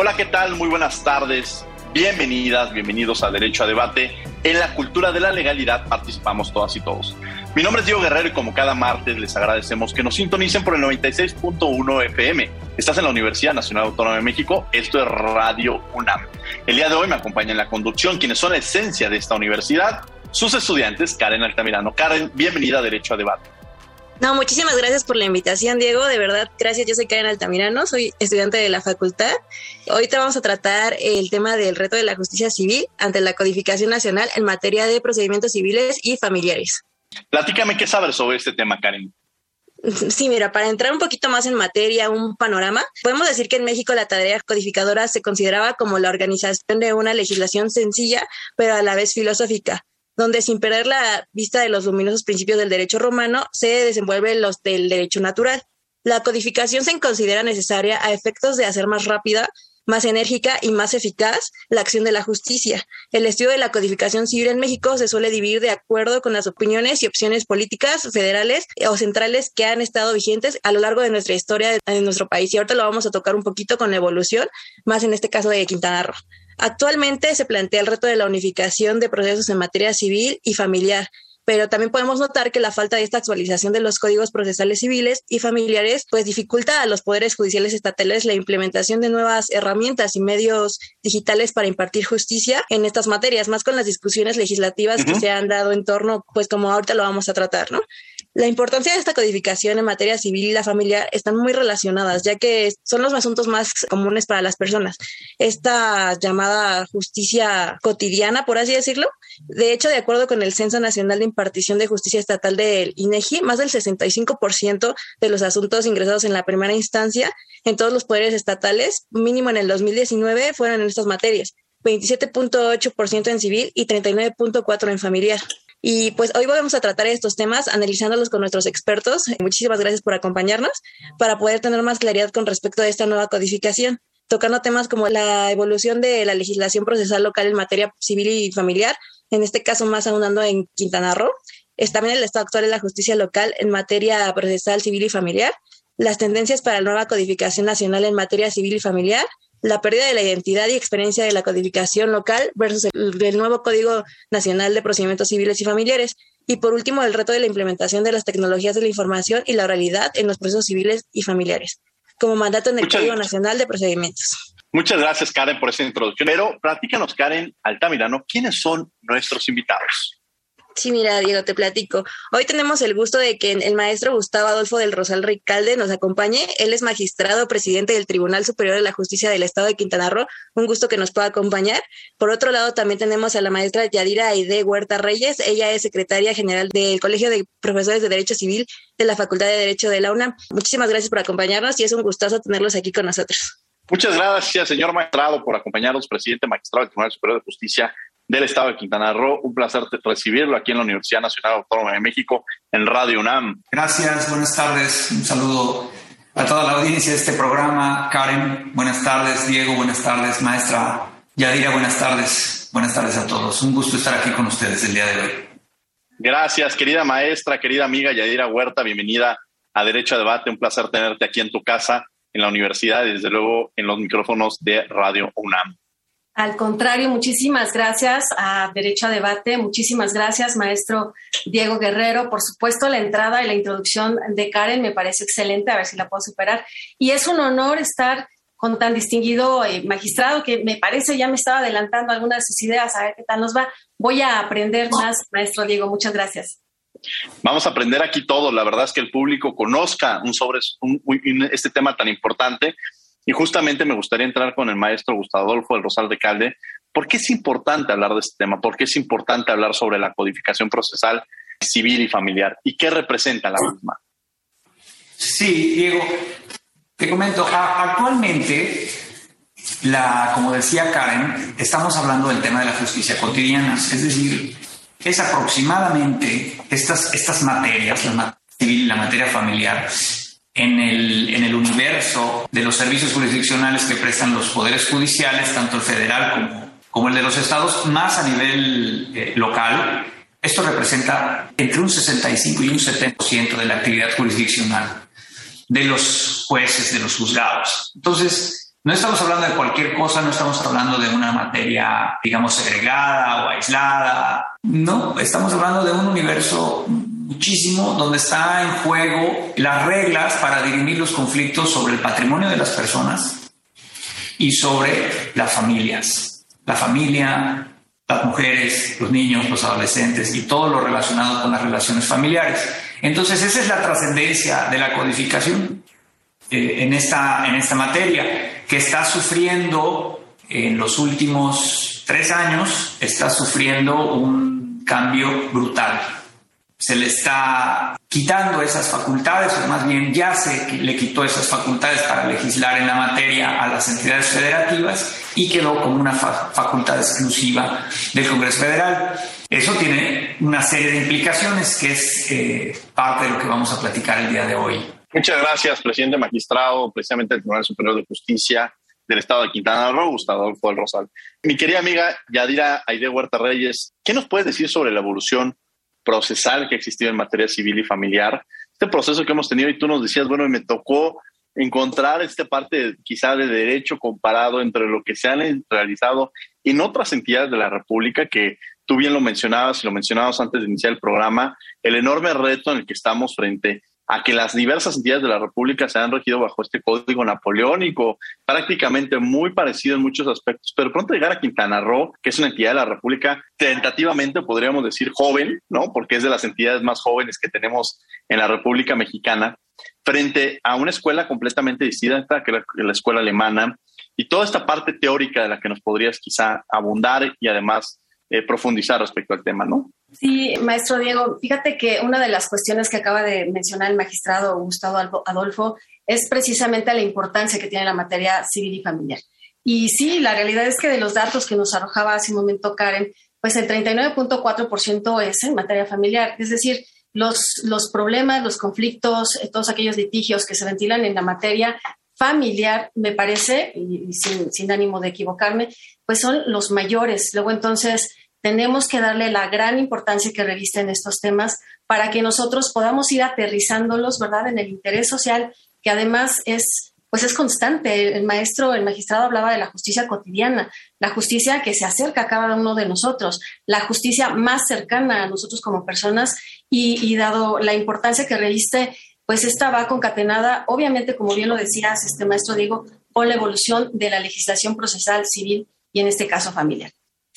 Hola, ¿qué tal? Muy buenas tardes. Bienvenidas, bienvenidos a Derecho a Debate. En la cultura de la legalidad participamos todas y todos. Mi nombre es Diego Guerrero y como cada martes les agradecemos que nos sintonicen por el 96.1 FM. Estás en la Universidad Nacional Autónoma de México, esto es Radio UNAM. El día de hoy me acompaña en la conducción quienes son la esencia de esta universidad, sus estudiantes, Karen Altamirano. Karen, bienvenida a Derecho a Debate. No, muchísimas gracias por la invitación, Diego. De verdad, gracias. Yo soy Karen Altamirano, soy estudiante de la facultad. Hoy te vamos a tratar el tema del reto de la justicia civil ante la codificación nacional en materia de procedimientos civiles y familiares. Platícame qué sabes sobre este tema, Karen. Sí, mira, para entrar un poquito más en materia, un panorama, podemos decir que en México la tarea codificadora se consideraba como la organización de una legislación sencilla, pero a la vez filosófica donde sin perder la vista de los luminosos principios del derecho romano, se desenvuelven los del derecho natural. La codificación se considera necesaria a efectos de hacer más rápida, más enérgica y más eficaz la acción de la justicia. El estudio de la codificación civil en México se suele dividir de acuerdo con las opiniones y opciones políticas federales o centrales que han estado vigentes a lo largo de nuestra historia en nuestro país. Y ahorita lo vamos a tocar un poquito con la evolución, más en este caso de Quintana Roo. Actualmente se plantea el reto de la unificación de procesos en materia civil y familiar, pero también podemos notar que la falta de esta actualización de los códigos procesales civiles y familiares pues dificulta a los poderes judiciales estatales la implementación de nuevas herramientas y medios digitales para impartir justicia en estas materias, más con las discusiones legislativas que se han dado en torno, pues como ahorita lo vamos a tratar, ¿no? La importancia de esta codificación en materia civil y la familiar están muy relacionadas, ya que son los asuntos más comunes para las personas. Esta llamada justicia cotidiana, por así decirlo. De hecho, de acuerdo con el Censo Nacional de Impartición de Justicia Estatal del INEGI, más del 65% de los asuntos ingresados en la primera instancia en todos los poderes estatales, mínimo en el 2019, fueron en estas materias. 27.8% en civil y 39.4% en familiar. Y pues hoy vamos a tratar estos temas analizándolos con nuestros expertos. Muchísimas gracias por acompañarnos para poder tener más claridad con respecto a esta nueva codificación, tocando temas como la evolución de la legislación procesal local en materia civil y familiar, en este caso más ahondando en Quintana Roo, es también el estado actual de la justicia local en materia procesal civil y familiar, las tendencias para la nueva codificación nacional en materia civil y familiar, la pérdida de la identidad y experiencia de la codificación local versus el, nuevo Código Nacional de Procedimientos Civiles y Familiares. Y por último, el reto de la implementación de las tecnologías de la información y la oralidad en los procesos civiles y familiares, como mandato en el Código Nacional de Procedimientos. Muchas gracias, Karen, por esa introducción. Pero platícanos, Karen Altamirano, ¿quiénes son nuestros invitados? Sí, mira, Diego, te platico. Hoy tenemos el gusto de que el maestro Gustavo Adolfo del Rosal Ricalde nos acompañe. Él es magistrado, presidente del Tribunal Superior de la Justicia del Estado de Quintana Roo. Un gusto que nos pueda acompañar. Por otro lado, también tenemos a la maestra Yadira Aide Huerta Reyes. Ella es secretaria general del Colegio de Profesores de Derecho Civil de la Facultad de Derecho de la UNAM. Muchísimas gracias por acompañarnos y es un gustazo tenerlos aquí con nosotros. Muchas gracias, señor magistrado, por acompañarnos, presidente magistrado del Tribunal Superior de Justicia del Estado de Quintana Roo. Un placer recibirlo aquí en la Universidad Nacional Autónoma de México, en Radio UNAM. Gracias, buenas tardes. Un saludo a toda la audiencia de este programa. Karen, buenas tardes. Diego, buenas tardes. Maestra Yadira, buenas tardes. Buenas tardes a todos. Un gusto estar aquí con ustedes el día de hoy. Gracias, querida maestra, querida amiga Yadira Huerta. Bienvenida a Derecho a Debate. Un placer tenerte aquí en tu casa, en la universidad y desde luego en los micrófonos de Radio UNAM. Al contrario, muchísimas gracias a Derecho a Debate, muchísimas gracias, maestro Diego Guerrero. Por supuesto, la entrada y la introducción de Karen me parece excelente, a ver si la puedo superar. Y es un honor estar con tan distinguido eh, magistrado que me parece ya me estaba adelantando algunas de sus ideas, a ver qué tal nos va. Voy a aprender más, maestro Diego. Muchas gracias. Vamos a aprender aquí todo. La verdad es que el público conozca un sobre este tema tan importante. Y justamente me gustaría entrar con el maestro Gustavo Adolfo del Rosal de Calde. ¿Por qué es importante hablar de este tema? ¿Por qué es importante hablar sobre la codificación procesal civil y familiar? ¿Y qué representa la misma? Sí, Diego, te comento, actualmente, la, como decía Karen, estamos hablando del tema de la justicia cotidiana, es decir, es aproximadamente estas, estas materias, la materia civil y la materia familiar, en el, en el universo de los servicios jurisdiccionales que prestan los poderes judiciales, tanto el federal como, como el de los estados, más a nivel eh, local, esto representa entre un 65 y un 70% de la actividad jurisdiccional de los jueces, de los juzgados. Entonces, no estamos hablando de cualquier cosa, no estamos hablando de una materia, digamos, segregada o aislada. No, estamos hablando de un universo muchísimo donde está en juego las reglas para dirimir los conflictos sobre el patrimonio de las personas y sobre las familias. La familia, las mujeres, los niños, los adolescentes y todo lo relacionado con las relaciones familiares. Entonces, esa es la trascendencia de la codificación eh, en, esta, en esta materia, que está sufriendo en los últimos tres años, está sufriendo un cambio brutal se le está quitando esas facultades, o más bien ya se le quitó esas facultades para legislar en la materia a las entidades federativas y quedó como una facultad exclusiva del Congreso Federal. Eso tiene una serie de implicaciones que es eh, parte de lo que vamos a platicar el día de hoy. Muchas gracias, presidente magistrado, precisamente del Tribunal Superior de Justicia del Estado de Quintana Roo, Gustavo Adolfo del Rosal. Mi querida amiga Yadira Aide Huerta Reyes, ¿qué nos puedes decir sobre la evolución procesal que existido en materia civil y familiar. Este proceso que hemos tenido y tú nos decías, bueno, me tocó encontrar esta parte quizá de derecho comparado entre lo que se han realizado en otras entidades de la República que tú bien lo mencionabas y lo mencionabas antes de iniciar el programa, el enorme reto en el que estamos frente a que las diversas entidades de la República se han regido bajo este código napoleónico, prácticamente muy parecido en muchos aspectos, pero pronto llegar a Quintana Roo, que es una entidad de la República tentativamente podríamos decir joven, ¿no? Porque es de las entidades más jóvenes que tenemos en la República Mexicana, frente a una escuela completamente distinta que la, la escuela alemana y toda esta parte teórica de la que nos podrías quizá abundar y además eh, profundizar respecto al tema, ¿no? Sí, maestro Diego, fíjate que una de las cuestiones que acaba de mencionar el magistrado Gustavo Adolfo es precisamente la importancia que tiene la materia civil y familiar. Y sí, la realidad es que de los datos que nos arrojaba hace un momento Karen, pues el 39.4% es en materia familiar, es decir, los, los problemas, los conflictos, eh, todos aquellos litigios que se ventilan en la materia familiar, me parece, y, sin, ánimo de equivocarme, pues son los mayores. Luego entonces tenemos que darle la gran importancia que revisten estos temas para que nosotros podamos ir aterrizándolos, ¿verdad?, en el interés social, que además es, pues es constante. El maestro, el magistrado hablaba de la justicia cotidiana, la justicia que se acerca a cada uno de nosotros, la justicia más cercana a nosotros como personas y, y dado la importancia que reviste pues esta va concatenada, obviamente, como bien lo decías, este maestro Diego, con la evolución de la legislación procesal civil y en este caso familiar.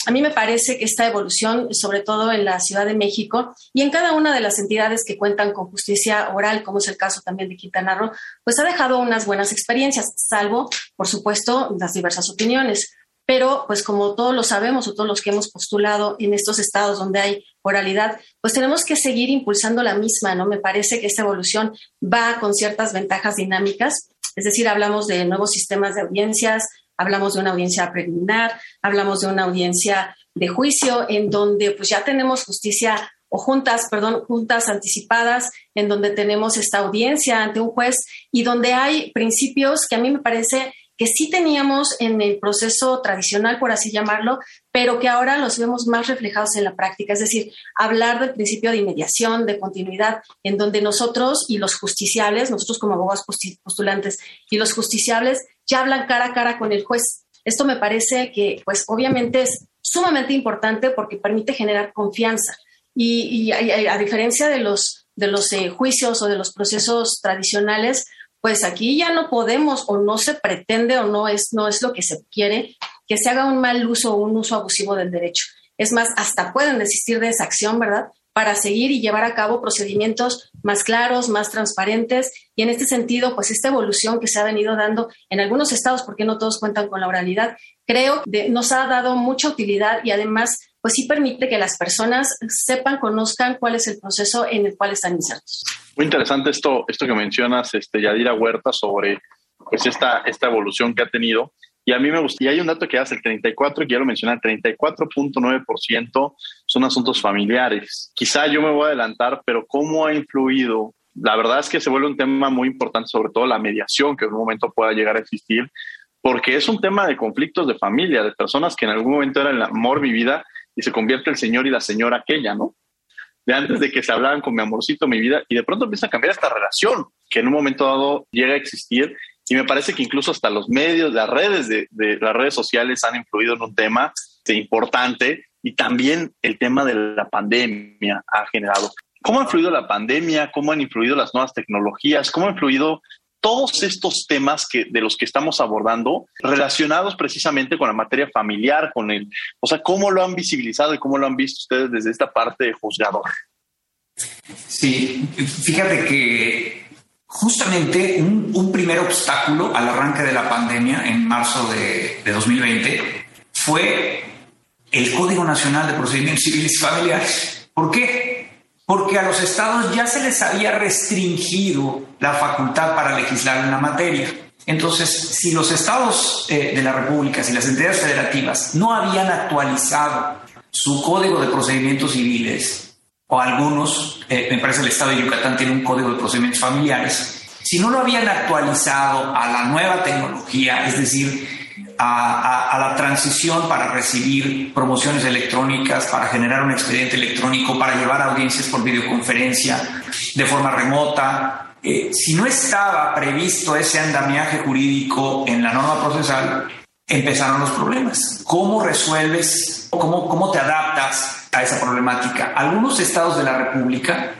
A mí me parece que esta evolución, sobre todo en la Ciudad de México y en cada una de las entidades que cuentan con justicia oral, como es el caso también de Quintana Roo, pues ha dejado unas buenas experiencias, salvo, por supuesto, las diversas opiniones. Pero, pues como todos lo sabemos o todos los que hemos postulado en estos estados donde hay oralidad, pues tenemos que seguir impulsando la misma, ¿no? Me parece que esta evolución va con ciertas ventajas dinámicas, es decir, hablamos de nuevos sistemas de audiencias, hablamos de una audiencia preliminar, hablamos de una audiencia de juicio en donde pues ya tenemos justicia o juntas, perdón, juntas anticipadas, en donde tenemos esta audiencia ante un juez y donde hay principios que a mí me parece que sí teníamos en el proceso tradicional, por así llamarlo, pero que ahora los vemos más reflejados en la práctica. Es decir, hablar del principio de inmediación, de continuidad, en donde nosotros y los justiciables, nosotros como abogados postulantes y los justiciables ya hablan cara a cara con el juez. Esto me parece que, pues, obviamente es sumamente importante porque permite generar confianza. Y, a, diferencia de los, de los eh, juicios o de los procesos tradicionales, pues aquí ya no podemos o no se pretende o no es, no es lo que se quiere que se haga un mal uso o un uso abusivo del derecho. Es más, hasta pueden desistir de esa acción, ¿verdad? Para seguir y llevar a cabo procedimientos más claros, más transparentes. Y en este sentido, pues esta evolución que se ha venido dando en algunos estados, porque no todos cuentan con la oralidad, creo que nos ha dado mucha utilidad y además, pues sí permite que las personas sepan, conozcan cuál es el proceso en el cual están insertos. Muy interesante esto, esto que mencionas, este, Yadira Huerta, sobre pues esta, esta evolución que ha tenido. Y a mí me gusta, y hay un dato que hace el 34, que ya lo mencioné, el 34.9% son asuntos familiares. Quizá yo me voy a adelantar, pero ¿cómo ha influido? La verdad es que se vuelve un tema muy importante, sobre todo la mediación que en un momento pueda llegar a existir, porque es un tema de conflictos de familia, de personas que en algún momento era el amor, mi vida, y se convierte el señor y la señora aquella, ¿no? De antes de que se hablaban con mi amorcito, mi vida, y de pronto empieza a cambiar esta relación, que en un momento dado llega a existir y me parece que incluso hasta los medios, las redes de, las redes sociales han influido en un tema importante y también el tema de la pandemia ha generado. ¿Cómo ha influido la pandemia? ¿Cómo han influido las nuevas tecnologías? ¿Cómo ha influido todos estos temas que, de los que estamos abordando relacionados precisamente con la materia familiar, con el, o sea, cómo lo han visibilizado y cómo lo han visto ustedes desde esta parte de juzgador? Sí, fíjate que Justamente un, primer obstáculo al arranque de la pandemia en marzo de, 2020 fue el Código Nacional de Procedimientos Civiles y Familiares. ¿Por qué? Porque a los estados ya se les había restringido la facultad para legislar en la materia. Entonces, si los estados eh, de la República, si las entidades federativas no habían actualizado su Código de Procedimientos Civiles o algunos, eh, me parece el Estado de Yucatán tiene un código de procedimientos familiares, si no lo habían actualizado a la nueva tecnología, es decir, a, la transición para recibir promociones electrónicas, para generar un expediente electrónico, para llevar audiencias por videoconferencia de forma remota, eh, si no estaba previsto ese andamiaje jurídico en la norma procesal, empezaron los problemas. ¿Cómo resuelves, cómo, cómo te adaptas a esa problemática. Algunos estados de la República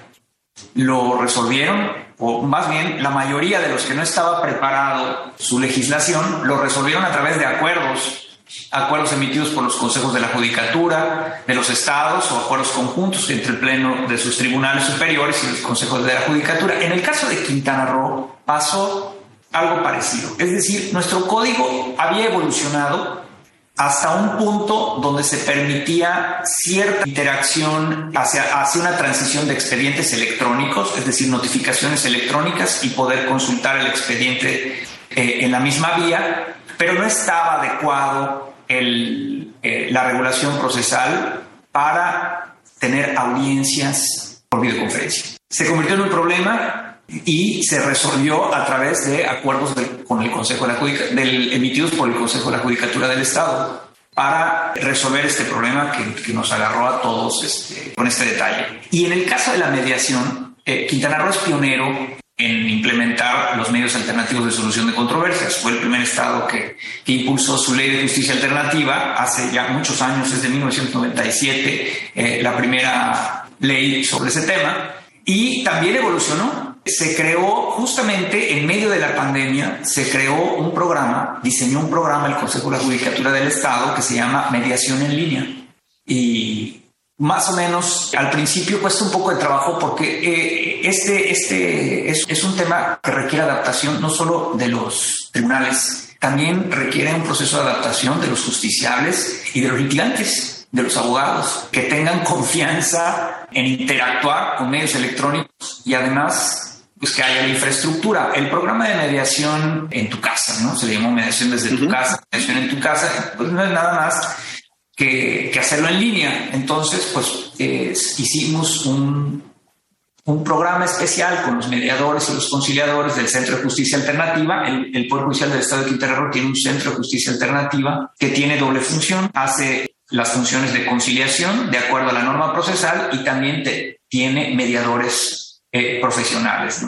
lo resolvieron, o más bien la mayoría de los que no estaba preparado su legislación, lo resolvieron a través de acuerdos, acuerdos emitidos por los consejos de la judicatura de los estados o acuerdos conjuntos entre el pleno de sus tribunales superiores y los consejos de la judicatura. En el caso de Quintana Roo pasó algo parecido, es decir, nuestro código había evolucionado hasta un punto donde se permitía cierta interacción hacia, hacia una transición de expedientes electrónicos, es decir, notificaciones electrónicas y poder consultar el expediente eh, en la misma vía, pero no estaba adecuado el, eh, la regulación procesal para tener audiencias por videoconferencia. Se convirtió en un problema y se resolvió a través de acuerdos con el Consejo de la del, emitidos por el Consejo de la Judicatura del Estado para resolver este problema que, nos agarró a todos este, con este detalle. Y en el caso de la mediación, eh, Quintana Roo es pionero en implementar los medios alternativos de solución de controversias. Fue el primer estado que, que, impulsó su ley de justicia alternativa hace ya muchos años, desde 1997, eh, la primera ley sobre ese tema, y también evolucionó se creó justamente en medio de la pandemia, se creó un programa, diseñó un programa el Consejo de la Judicatura del Estado que se llama Mediación en línea. Y más o menos al principio cuesta un poco de trabajo porque eh, este, este es, es un tema que requiere adaptación no solo de los tribunales, también requiere un proceso de adaptación de los justiciables y de los litigantes de los abogados, que tengan confianza en interactuar con medios electrónicos y además pues que haya la infraestructura. El programa de mediación en tu casa, ¿no? Se le llamó mediación desde tu casa, mediación en tu casa, pues no es nada más que, que hacerlo en línea. Entonces, pues hicimos un, un programa especial con los mediadores y los conciliadores del Centro de Justicia Alternativa. El, el Poder Judicial del Estado de Quintana Roo tiene un Centro de Justicia Alternativa que tiene doble función. Hace las funciones de conciliación de acuerdo a la norma procesal y también te, tiene mediadores eh, profesionales.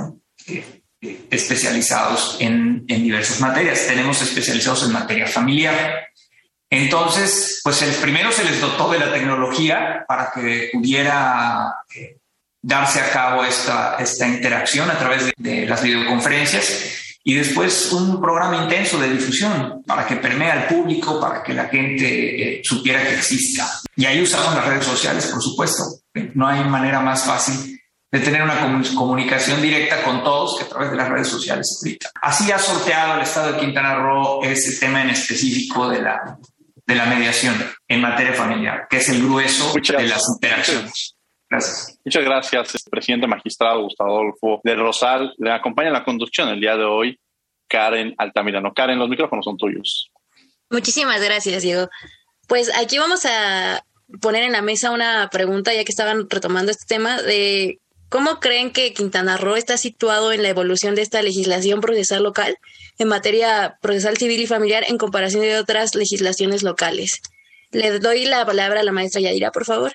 Eh, eh, especializados en, diversas materias. Tenemos especializados en materia familiar. Entonces, pues el primero se les dotó de la tecnología para que pudiera darse a cabo esta, interacción a través de, las videoconferencias y después un programa intenso de difusión para que permee al público, para que la gente eh, supiera que exista. Y ahí usamos las redes sociales, por supuesto. No hay manera más fácil de tener una comunicación directa con todos que a través de las redes sociales ahorita. Así ha sorteado el Estado de Quintana Roo ese tema en específico de la, de la mediación en materia familiar, que es el grueso de las interacciones. Gracias. Muchas gracias, presidente magistrado Gustavo Adolfo de Rosal. Le acompaña en la conducción el día de hoy Karen Altamirano. Karen, los micrófonos son tuyos. Muchísimas gracias, Diego. Pues aquí vamos a poner en la mesa una pregunta, ya que estaban retomando este tema, de ¿Cómo creen que Quintana Roo está situado en la evolución de esta legislación procesal local en materia procesal civil y familiar en comparación de otras legislaciones locales? Le doy la palabra a la maestra Yadira, por favor.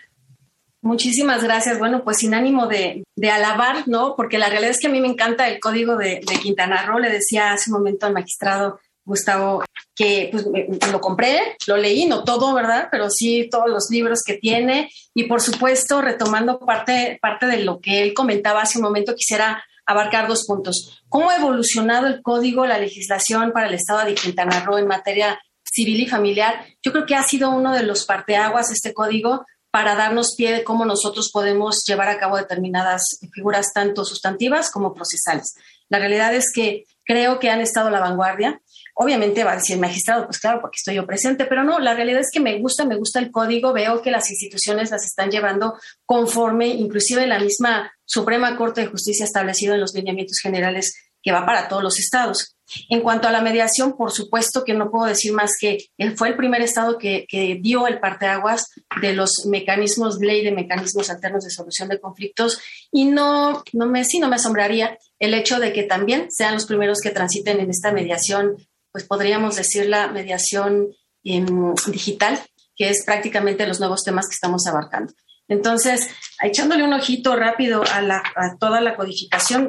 Muchísimas gracias. Bueno, pues sin ánimo de, alabar, ¿no? Porque la realidad es que a mí me encanta el código de, de Quintana Roo. Le decía hace un momento al magistrado Gustavo, que pues, lo compré, lo leí, no todo, ¿verdad? Pero sí todos los libros que tiene. Y por supuesto, retomando parte, parte de lo que él comentaba hace un momento, quisiera abarcar dos puntos. ¿Cómo ha evolucionado el código, la legislación para el Estado de Quintana Roo en materia civil y familiar? Yo creo que ha sido uno de los parteaguas este código para darnos pie de cómo nosotros podemos llevar a cabo determinadas figuras tanto sustantivas como procesales. La realidad es que creo que han estado a la vanguardia. Obviamente va a decir magistrado, pues claro, porque estoy yo presente, pero no, la realidad es que me gusta, me gusta el código, veo que las instituciones las están llevando conforme, inclusive la misma Suprema Corte de Justicia establecido en los lineamientos generales que va para todos los estados. En cuanto a la mediación, por supuesto que no puedo decir más que fue el primer estado que, dio el parteaguas de los mecanismos, ley de mecanismos alternos de solución de conflictos y no, no me, sí, no me asombraría el hecho de que también sean los primeros que transiten en esta mediación pues podríamos decir la mediación em, digital, que es prácticamente los nuevos temas que estamos abarcando. Entonces, echándole un ojito rápido a, toda la codificación,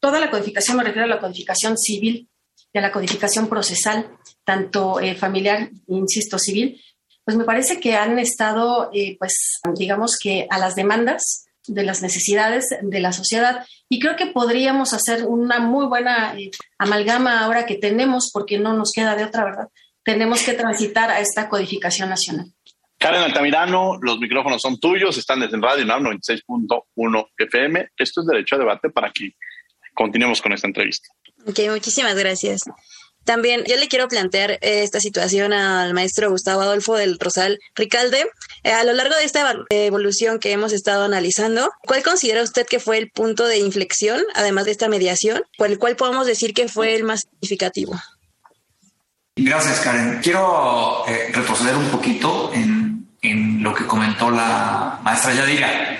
toda la codificación me refiero a la codificación civil y a la codificación procesal, tanto eh, familiar, insisto, civil, pues me parece que han estado, eh, pues, digamos que a las demandas de las necesidades de la sociedad. Y creo que podríamos hacer una muy buena eh, amalgama ahora que tenemos, porque no nos queda de otra, ¿verdad? Tenemos que transitar a esta codificación nacional. Karen Altamirano, los micrófonos son tuyos, están desde Radio NAM 96.1 FM. Esto es Derecho a Debate para que continuemos con esta entrevista. Ok, muchísimas gracias. También yo le quiero plantear eh, esta situación al maestro Gustavo Adolfo del Rosal Ricalde. Eh, a lo largo de esta evolución que hemos estado analizando, ¿cuál considera usted que fue el punto de inflexión, además de esta mediación, por el cual podemos decir que fue el más significativo? Gracias, Karen. Quiero eh, retroceder un poquito en, en lo que comentó la maestra Yadira.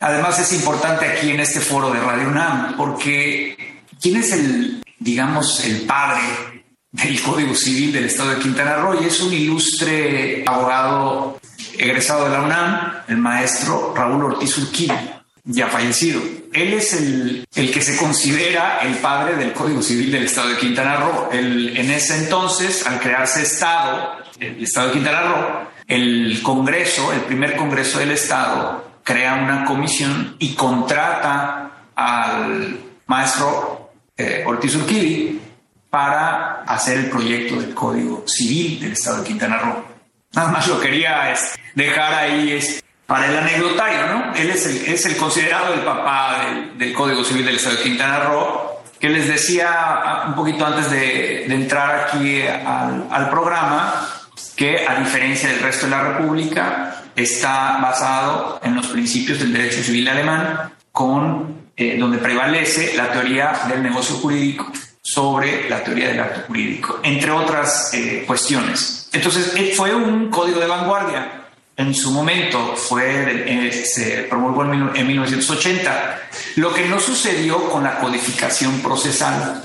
Además, es importante aquí en este foro de Radio UNAM, porque ¿quién es el, digamos, el padre del Código Civil del Estado de Quintana Roo y es un ilustre abogado egresado de la UNAM, el maestro Raúl Ortiz Urquín, ya fallecido. Él es el, el, que se considera el padre del Código Civil del Estado de Quintana Roo. En ese entonces, al crearse Estado, el Estado de Quintana Roo, el Congreso, el primer Congreso del Estado, crea una comisión y contrata al maestro eh, Ortiz Urquidi para hacer el proyecto del Código Civil del Estado de Quintana Roo. Nada más lo quería dejar ahí para el anecdotario, ¿no? Él es el, es el considerado el papá del, Código Civil del Estado de Quintana Roo, que les decía ah, un poquito antes de, entrar aquí al, programa, que a diferencia del resto de la República, está basado en los principios del derecho civil alemán, con, eh, donde prevalece la teoría del negocio jurídico sobre la teoría del acto jurídico, entre otras eh, cuestiones. Entonces, eh, fue un código de vanguardia. En su momento fue, eh, se promulgó en 1980, lo que no sucedió con la codificación procesal.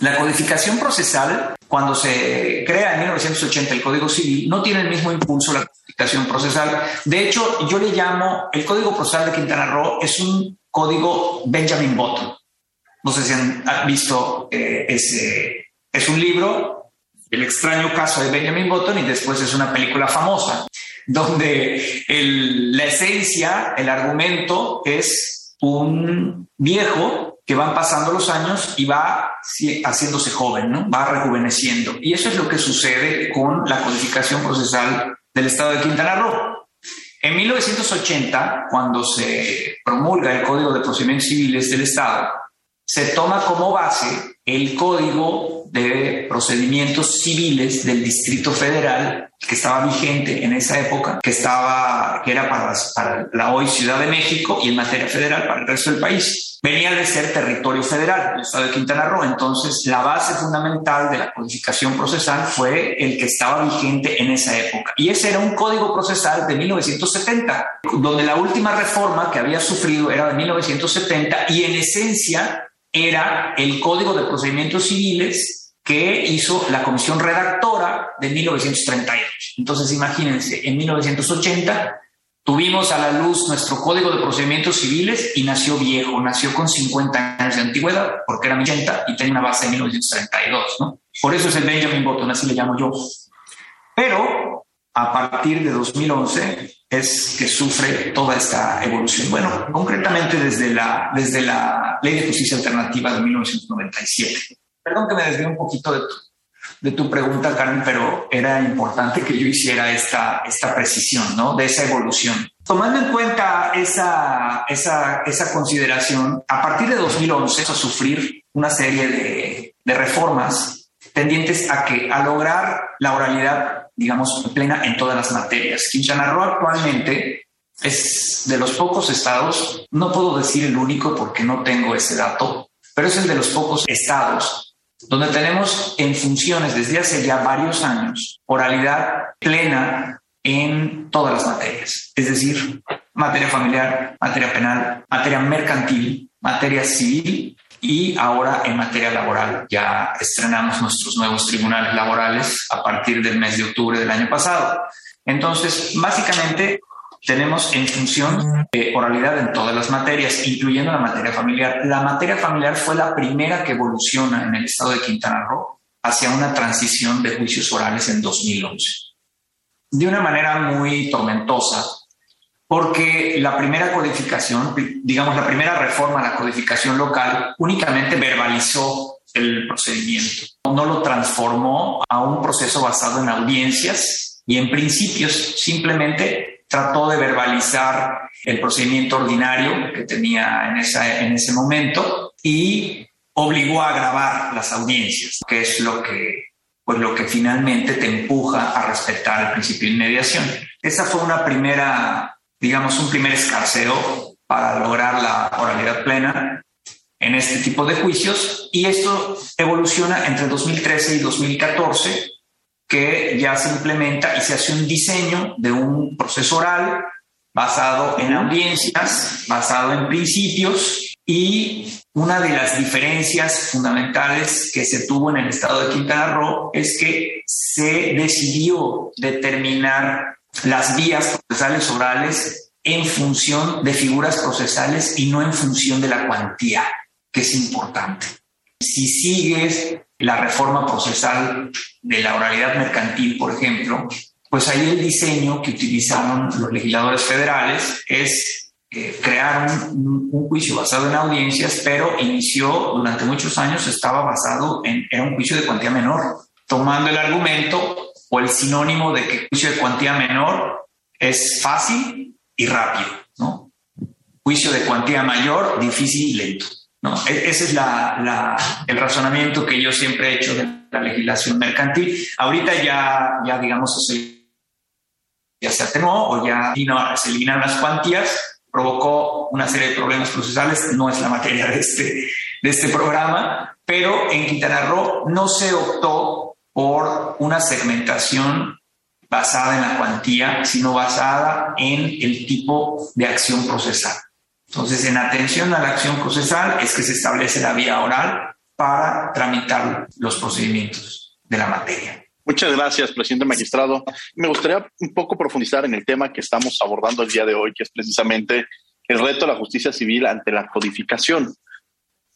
La codificación procesal, cuando se crea en 1980 el Código Civil, no tiene el mismo impulso la codificación procesal. De hecho, yo le llamo, el Código Procesal de Quintana Roo es un código Benjamin Button. No sé si han visto eh, ese. Es un libro, El extraño caso de Benjamin Button, y después es una película famosa, donde la esencia, el argumento es un viejo que van pasando los años y va haciéndose joven, ¿no? va rejuveneciendo. Y eso es lo que sucede con la codificación procesal del Estado de Quintana Roo. En 1980, cuando se promulga el Código de Procedimientos Civiles del Estado, se toma como base el Código de Procedimientos Civiles del Distrito Federal que estaba vigente en esa época, que estaba que era para, para la hoy Ciudad de México y en materia federal para el resto del país. Venía de ser territorio federal, el estado de Quintana Roo. Entonces, la base fundamental de la codificación procesal fue el que estaba vigente en esa época. Y ese era un código procesal de 1970, donde la última reforma que había sufrido era de 1970 y en esencia era el Código de Procedimientos Civiles que hizo la Comisión Redactora de 1938. Entonces, imagínense, en 1980 tuvimos a la luz nuestro Código de Procedimientos Civiles y nació viejo, nació con 50 años de antigüedad, porque era 80 y tenía una base de 1932, ¿no? Por eso es el Benjamin Button, así le llamo yo. Pero a partir de 2011 es que sufre toda esta evolución. Bueno, concretamente desde la, desde la Ley de Justicia Alternativa de 1997. Perdón que me desvíe un poquito de tu, de tu pregunta, Karen, pero era importante que yo hiciera esta, esta precisión, ¿no? De esa evolución. Tomando en cuenta esa, esa, esa consideración, a partir de 2011 a sufrir una serie de, de reformas tendientes a que a lograr la oralidad digamos, plena en todas las materias. Quintana Roo actualmente es de los pocos estados, no puedo decir el único porque no tengo ese dato, pero es el de los pocos estados donde tenemos en funciones desde hace ya varios años oralidad plena en todas las materias, es decir, materia familiar, materia penal, materia mercantil, materia civil y ahora en materia laboral ya estrenamos nuestros nuevos tribunales laborales a partir del mes de octubre del año pasado. Entonces, básicamente tenemos en función de oralidad en todas las materias, incluyendo la materia familiar. La materia familiar fue la primera que evoluciona en el estado de Quintana Roo hacia una transición de juicios orales en 2011. De una manera muy tormentosa, porque la primera codificación, digamos, la primera reforma a la codificación local únicamente verbalizó el procedimiento, no lo transformó a un proceso basado en audiencias y en principios, simplemente trató de verbalizar el procedimiento ordinario que tenía en, esa, en ese momento y obligó a grabar las audiencias, que es lo que, pues lo que finalmente te empuja a respetar el principio de inmediación. Esa fue una primera digamos, un primer escarceo para lograr la oralidad plena en este tipo de juicios. Y esto evoluciona entre 2013 y 2014 que ya se implementa y se hace un diseño de un proceso oral basado en audiencias, basado en principios. Y una de las diferencias fundamentales que se tuvo en el estado de Quintana Roo es que se decidió determinar las vías procesales orales en función de figuras procesales y no en función de la cuantía, que es importante. Si sigues la reforma procesal de la oralidad mercantil, por ejemplo, pues ahí el diseño que utilizaron los legisladores federales es eh, crear un, un, juicio basado en audiencias, pero inició durante muchos años, estaba basado en, era un juicio de cuantía menor, tomando el argumento o el sinónimo de que juicio de cuantía menor es fácil y rápido, ¿no? Juicio de cuantía mayor, difícil y lento. ¿no? E-, ese es la, el razonamiento que yo siempre he hecho de la legislación mercantil. Ahorita ya, ya digamos, ya se atenuó o ya vino, se eliminan las cuantías, provocó una serie de problemas procesales, no es la materia de este, de este programa, pero en Quintana Roo no se optó por una segmentación basada en la cuantía, sino basada en el tipo de acción procesal. Entonces, en atención a la acción procesal es que se establece la vía oral para tramitar los procedimientos de la materia. Muchas gracias, presidente magistrado. Me gustaría un poco profundizar en el tema que estamos abordando el día de hoy, que es precisamente el reto de la justicia civil ante la codificación.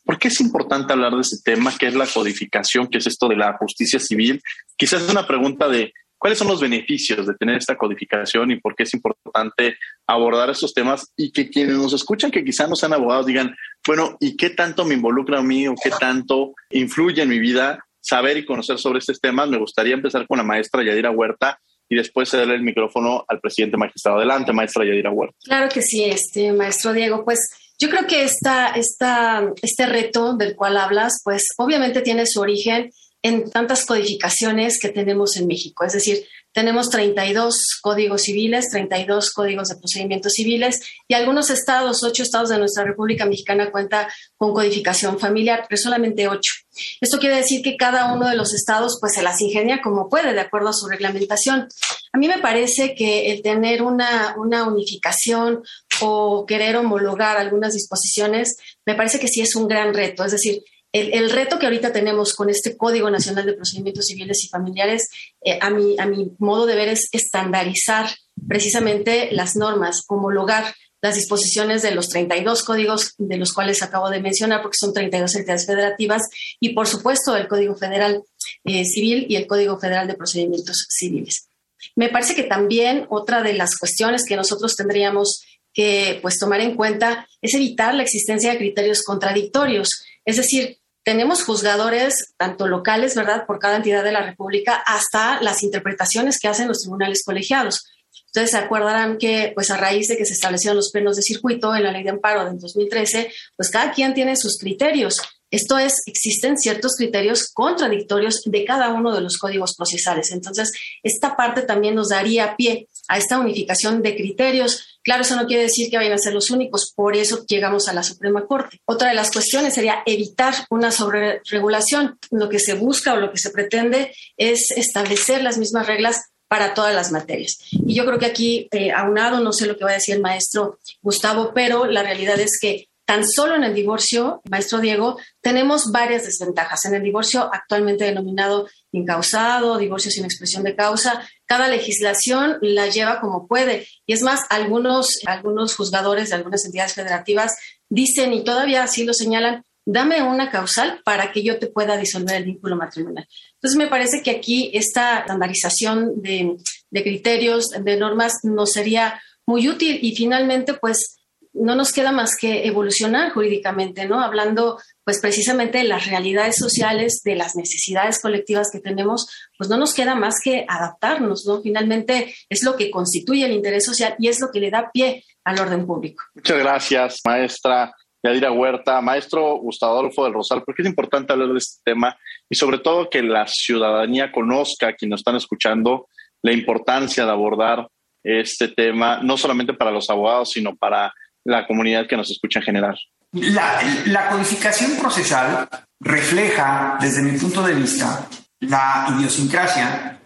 ¿Por qué es importante hablar de ese tema, que es la codificación, que es esto de la justicia civil? Quizás es una pregunta de ¿Cuáles son los beneficios de tener esta codificación y por qué es importante abordar estos temas y que quienes nos escuchan, que quizás no sean abogados, digan, bueno, ¿y qué tanto me involucra a mí o qué tanto influye en mi vida saber y conocer sobre estos temas? Me gustaría empezar con la maestra Yadira Huerta y después cederle el micrófono al presidente magistrado. Adelante, maestra Yadira Huerta. Claro que sí, este maestro Diego. Pues yo creo que esta, esta, este reto del cual hablas, pues obviamente tiene su origen en tantas codificaciones que tenemos en México. Es decir, tenemos 32 códigos civiles, 32 códigos de procedimientos civiles y algunos estados, ocho estados de nuestra República Mexicana cuenta con codificación familiar, pero solamente ocho. Esto quiere decir que cada uno de los estados pues se las ingenia como puede, de acuerdo a su reglamentación. A mí me parece que el tener una, una unificación o querer homologar algunas disposiciones, me parece que sí es un gran reto. Es decir, el, reto que ahorita tenemos con este Código Nacional de Procedimientos Civiles y Familiares, eh, a, mi, a mi modo de ver, es estandarizar precisamente las normas, homologar las disposiciones de los 32 códigos de los cuales acabo de mencionar, porque son 32 entidades federativas, y por supuesto el Código Federal eh, Civil y el Código Federal de Procedimientos Civiles. Me parece que también otra de las cuestiones que nosotros tendríamos que pues, tomar en cuenta es evitar la existencia de criterios contradictorios. Es decir, tenemos juzgadores, tanto locales, ¿verdad?, por cada entidad de la República, hasta las interpretaciones que hacen los tribunales colegiados. Ustedes se acordarán que, pues a raíz de que se establecieron los plenos de circuito en la ley de amparo del 2013, pues cada quien tiene sus criterios. Esto es, existen ciertos criterios contradictorios de cada uno de los códigos procesales. Entonces, esta parte también nos daría pie a esta unificación de criterios Claro, eso no quiere decir que vayan a ser los únicos, por eso llegamos a la Suprema Corte. Otra de las cuestiones sería evitar una sobreregulación. Lo que se busca o lo que se pretende es establecer las mismas reglas para todas las materias. Y yo creo que aquí, eh, aunado, no sé lo que va a decir el maestro Gustavo, pero la realidad es que tan solo en el divorcio, maestro Diego, tenemos varias desventajas. En el divorcio actualmente denominado incausado, divorcio sin expresión de causa, cada legislación la lleva como puede. Y es más, algunos, algunos juzgadores de algunas entidades federativas dicen, y todavía así lo señalan, dame una causal para que yo te pueda disolver el vínculo matrimonial. Entonces, me parece que aquí esta estandarización de, de criterios, de normas, nos sería muy útil y finalmente, pues, no nos queda más que evolucionar jurídicamente, ¿no? Hablando pues precisamente de las realidades sociales, de las necesidades colectivas que tenemos, pues no nos queda más que adaptarnos, ¿no? Finalmente es lo que constituye el interés social y es lo que le da pie al orden público. Muchas gracias, maestra Yadira Huerta, maestro Gustavo Adolfo del Rosal, porque es importante hablar de este tema y sobre todo que la ciudadanía conozca, quienes nos están escuchando, la importancia de abordar este tema, no solamente para los abogados, sino para la comunidad que nos escucha en general. La, codificación procesal refleja, desde mi punto de vista, la idiosincrasia,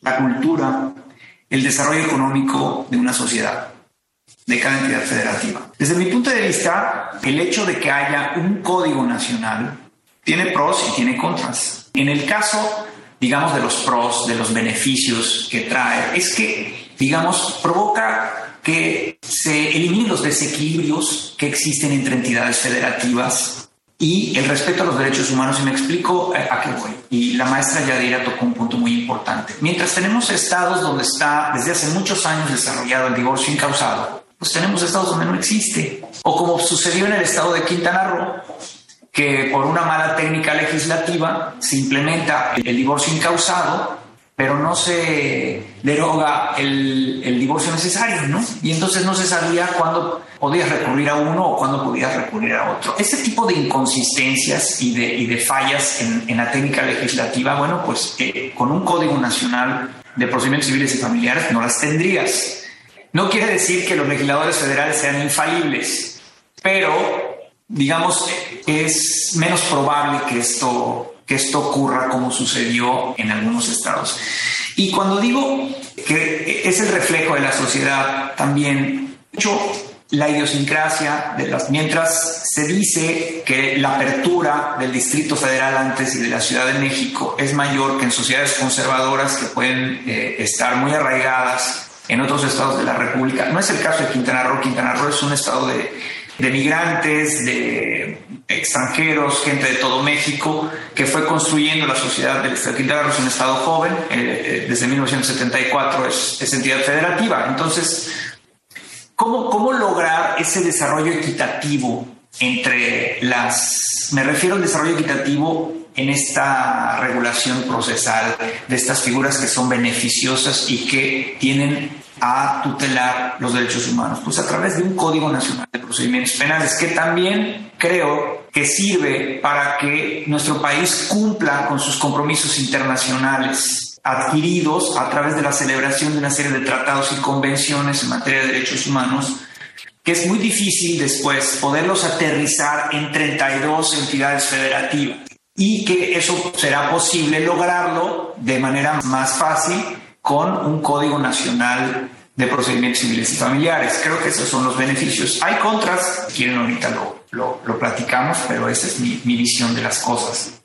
la cultura, el desarrollo económico de una sociedad, de cada entidad federativa. Desde mi punto de vista, el hecho de que haya un código nacional tiene pros y tiene contras. En el caso, digamos, de los pros, de los beneficios que trae, es que, digamos, provoca que se eliminen los desequilibrios que existen entre entidades federativas y el respeto a los derechos humanos. Y me explico a qué voy. Y la maestra Yadira tocó un punto muy importante. Mientras tenemos estados donde está desde hace muchos años desarrollado el divorcio incausado, pues tenemos estados donde no existe. O como sucedió en el estado de Quintana Roo, que por una mala técnica legislativa se implementa el divorcio incausado pero no se deroga el, el, divorcio necesario, ¿no? Y entonces no se sabía cuándo podías recurrir a uno o cuándo podías recurrir a otro. Este tipo de inconsistencias y de, y de fallas en, en, la técnica legislativa, bueno, pues eh, con un Código Nacional de Procedimientos Civiles y Familiares no las tendrías. No quiere decir que los legisladores federales sean infalibles, pero digamos, es menos probable que esto que esto ocurra como sucedió en algunos estados. Y cuando digo que es el reflejo de la sociedad también, mucho la idiosincrasia de las mientras se dice que la apertura del Distrito Federal antes y de la Ciudad de México es mayor que en sociedades conservadoras que pueden eh, estar muy arraigadas en otros estados de la República. No es el caso de Quintana Roo. Quintana Roo es un estado de de migrantes, de extranjeros, gente de todo México, que fue construyendo la sociedad del Estado Quintana es un Estado joven, eh, eh, desde 1974 es, es, entidad federativa. Entonces, ¿cómo, ¿cómo lograr ese desarrollo equitativo entre las... Me refiero al desarrollo equitativo en esta regulación procesal de estas figuras que son beneficiosas y que tienen a tutelar los derechos humanos? Pues a través de un Código Nacional de Procedimientos Penales que también creo que sirve para que nuestro país cumpla con sus compromisos internacionales adquiridos a través de la celebración de una serie de tratados y convenciones en materia de derechos humanos que es muy difícil después poderlos aterrizar en 32 entidades federativas y que eso será posible lograrlo de manera más fácil con un Código Nacional de Procedimientos Civiles y Familiares. Creo que esos son los beneficios. Hay contras, si quieren ahorita lo, lo, lo platicamos, pero esa es mi, mi, visión de las cosas.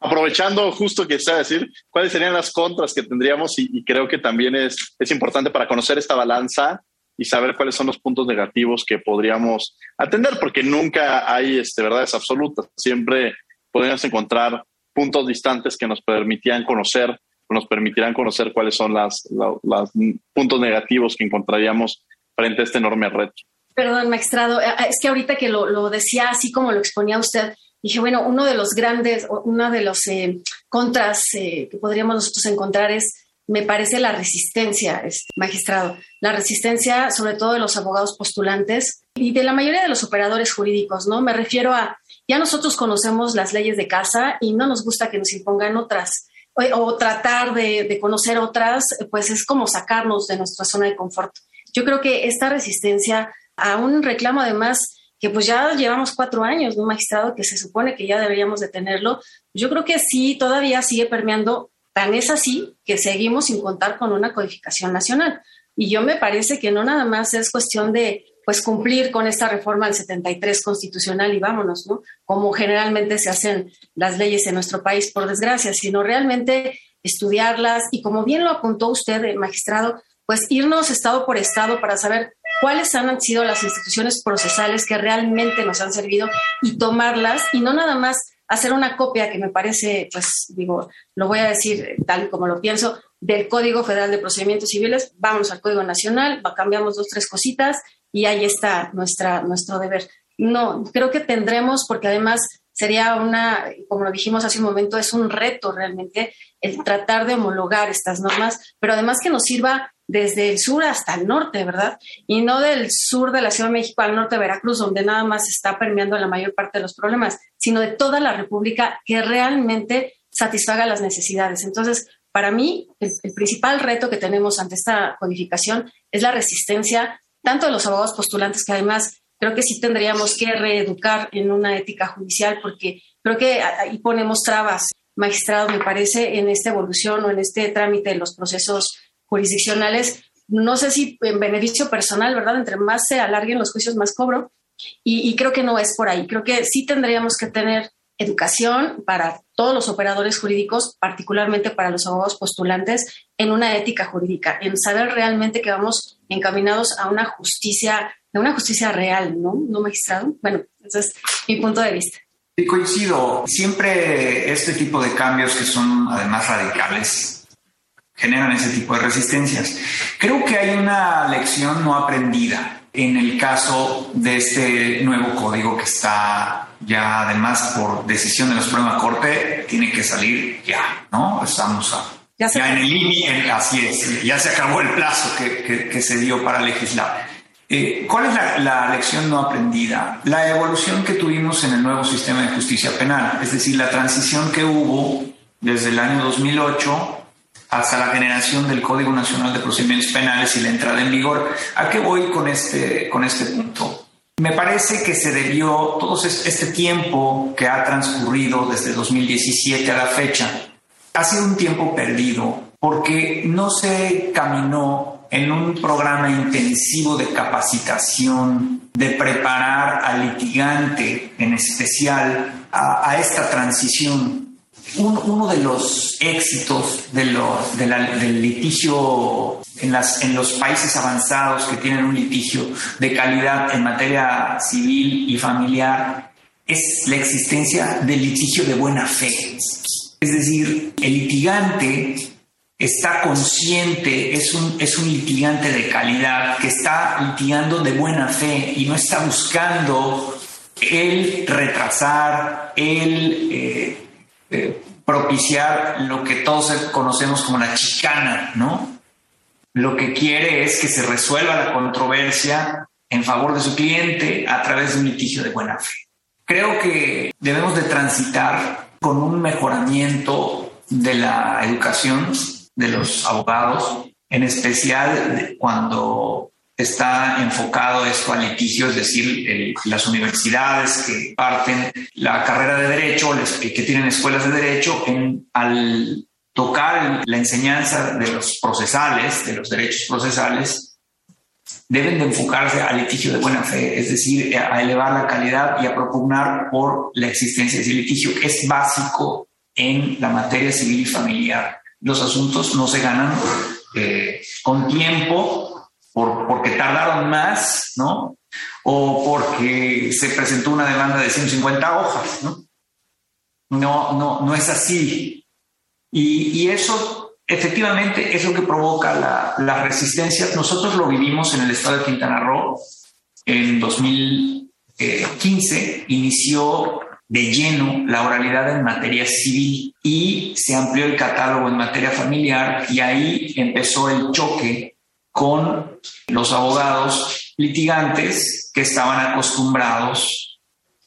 Aprovechando justo que está a decir, ¿cuáles serían las contras que tendríamos? Y, y creo que también es, es importante para conocer esta balanza y saber cuáles son los puntos negativos que podríamos atender, porque nunca hay este, verdades absolutas. Siempre podríamos encontrar puntos distantes que nos permitían conocer nos permitirán conocer cuáles son los las, puntos negativos que encontraríamos frente a este enorme reto. Perdón, magistrado, eh, es que ahorita que lo, decía así como lo exponía usted, dije, bueno, uno de los grandes, una de los eh, contras eh, que podríamos nosotros encontrar es, me parece, la resistencia, este, magistrado, la resistencia sobre todo de los abogados postulantes y de la mayoría de los operadores jurídicos, ¿no? Me refiero a, ya nosotros conocemos las leyes de casa y no nos gusta que nos impongan otras o, tratar de, conocer otras, pues es como sacarnos de nuestra zona de confort. Yo creo que esta resistencia a un reclamo además que pues ya llevamos cuatro años, un magistrado que se supone que ya deberíamos de tenerlo, yo creo que sí, todavía sigue permeando, tan es así que seguimos sin contar con una codificación nacional. Y yo me parece que no nada más es cuestión de pues cumplir con esta reforma del 73 constitucional y vámonos, ¿no? Como generalmente se hacen las leyes en nuestro país, por desgracia, sino realmente estudiarlas y como bien lo apuntó usted, eh, magistrado, pues irnos estado por estado para saber cuáles han sido las instituciones procesales que realmente nos han servido y tomarlas y no nada más hacer una copia que me parece, pues digo, lo voy a decir tal como lo pienso, del Código Federal de Procedimientos Civiles, vamos al Código Nacional, cambiamos dos, tres cositas y ahí está nuestra, nuestro deber. No, creo que tendremos, porque además sería una, como lo dijimos hace un momento, es un reto realmente el tratar de homologar estas normas, pero además que nos sirva desde el sur hasta el norte, ¿verdad? Y no del sur de la Ciudad de México al norte de Veracruz, donde nada más está permeando la mayor parte de los problemas, sino de toda la República que realmente satisfaga las necesidades. Entonces, para mí, el, el principal reto que tenemos ante esta codificación es la resistencia tanto de los abogados postulantes, que además creo que sí tendríamos que reeducar en una ética judicial, porque creo que ahí ponemos trabas, magistrado, me parece, en esta evolución o en este trámite de los procesos jurisdiccionales. No sé si en beneficio personal, ¿verdad? Entre más se alarguen los juicios, más cobro. Y, y creo que no es por ahí. Creo que sí tendríamos que tener educación para todos los operadores jurídicos, particularmente para los abogados postulantes, en una ética jurídica, en saber realmente que vamos encaminados a una justicia, a una justicia real, ¿no? ¿No, magistrado? Bueno, ese es mi punto de vista. Sí, coincido. Siempre este tipo de cambios que son además radicales generan ese tipo de resistencias. Creo que hay una lección no aprendida en el caso de este nuevo código que está ya además por decisión de la Suprema Corte tiene que salir ya, ¿no? Estamos ya, en el límite, así es, ya se acabó el plazo que, que, se dio para legislar. Eh, ¿Cuál es la, la, lección no aprendida? La evolución que tuvimos en el nuevo sistema de justicia penal, es decir, la transición que hubo desde el año 2008 hasta la generación del Código Nacional de Procedimientos Penales y la entrada en vigor. ¿A qué voy con este, con este punto? Me parece que se debió todo este tiempo que ha transcurrido desde 2017 a la fecha, ha sido un tiempo perdido porque no se caminó en un programa intensivo de capacitación, de preparar al litigante en especial a, a esta transición uno de los éxitos del litigio en, las, en los países avanzados que tienen un litigio de calidad en materia civil y familiar es la existencia del litigio de buena fe. Es decir, el litigante está consciente, es un, es un litigante de calidad que está litigando de buena fe y no está buscando el retrasar, el eh, eh, propiciar lo que todos conocemos como la chicana, ¿no? Lo que quiere es que se resuelva la controversia en favor de su cliente a través de un litigio de buena fe. Creo que debemos de transitar con un mejoramiento de la educación de los abogados, en especial cuando está enfocado esto al litigio, es decir, las universidades que parten la carrera de derecho, que tienen escuelas de derecho, en, al tocar la enseñanza de los procesales, de los derechos procesales, deben de enfocarse al litigio de buena fe, es decir, a elevar la calidad y a propugnar por la existencia de ese litigio, que es básico en la materia civil y familiar. Los asuntos no se ganan eh, con tiempo por, porque tardaron más, ¿no? O porque se presentó una demanda de 150 hojas, ¿no? No, no, no es así. Y, y eso efectivamente es lo que provoca la, la, resistencia. Nosotros lo vivimos en el estado de Quintana Roo en 2015, inició de lleno la oralidad en materia civil y se amplió el catálogo en materia familiar y ahí empezó el choque con los abogados litigantes que estaban acostumbrados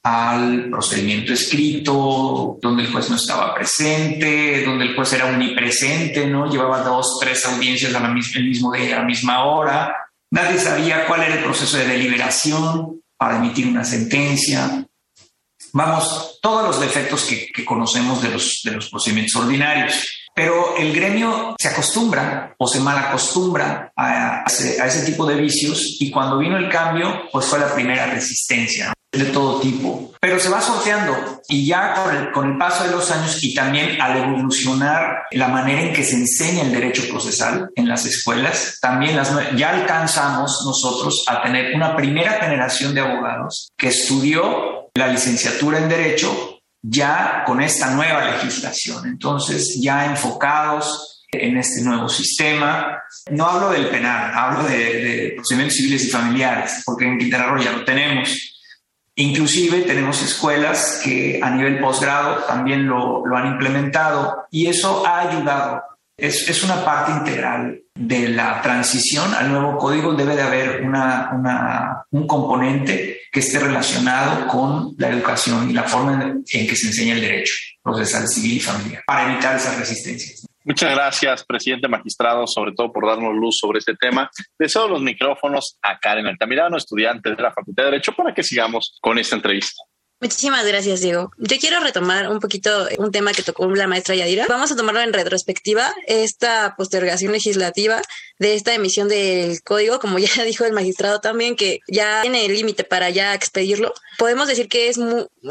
al procedimiento escrito, donde el juez no estaba presente, donde el juez era omnipresente, ¿no? Llevaba dos, tres audiencias a la misma, el mismo día, a la misma hora. Nadie sabía cuál era el proceso de deliberación para emitir una sentencia. Vamos, todos los defectos que, conocemos de los procedimientos ordinarios. Pero el gremio se acostumbra o se mal acostumbra a ese, tipo de vicios y cuando vino el cambio, pues fue la primera resistencia de todo tipo. Pero se va sorteando y ya con el, paso de los años y también al evolucionar la manera en que se enseña el derecho procesal en las escuelas, también ya alcanzamos nosotros a tener una primera generación de abogados que estudió la licenciatura en derecho ya con esta nueva legislación. Entonces, ya enfocados en este nuevo sistema. No hablo del penal, hablo de, procedimientos civiles y familiares, porque en Quintana Roo ya lo tenemos. Inclusive tenemos escuelas que a nivel posgrado también lo, lo han implementado y eso ha ayudado es, una parte integral de la transición al nuevo código. Debe de haber una, un componente que esté relacionado con la educación y la forma en, que se enseña el derecho procesal civil y familiar para evitar esas resistencias. Muchas gracias, presidente magistrado, sobre todo por darnos luz sobre este tema. Deseo los micrófonos a Karen Altamirano, estudiante de la Facultad de Derecho, para que sigamos con esta entrevista. Muchísimas gracias, Diego. Yo quiero retomar un poquito un tema que tocó la maestra Yadira. Vamos a tomarlo en retrospectiva, esta postergación legislativa de esta emisión del código, como ya dijo el magistrado también, que ya tiene el límite para ya expedirlo. Podemos decir que es,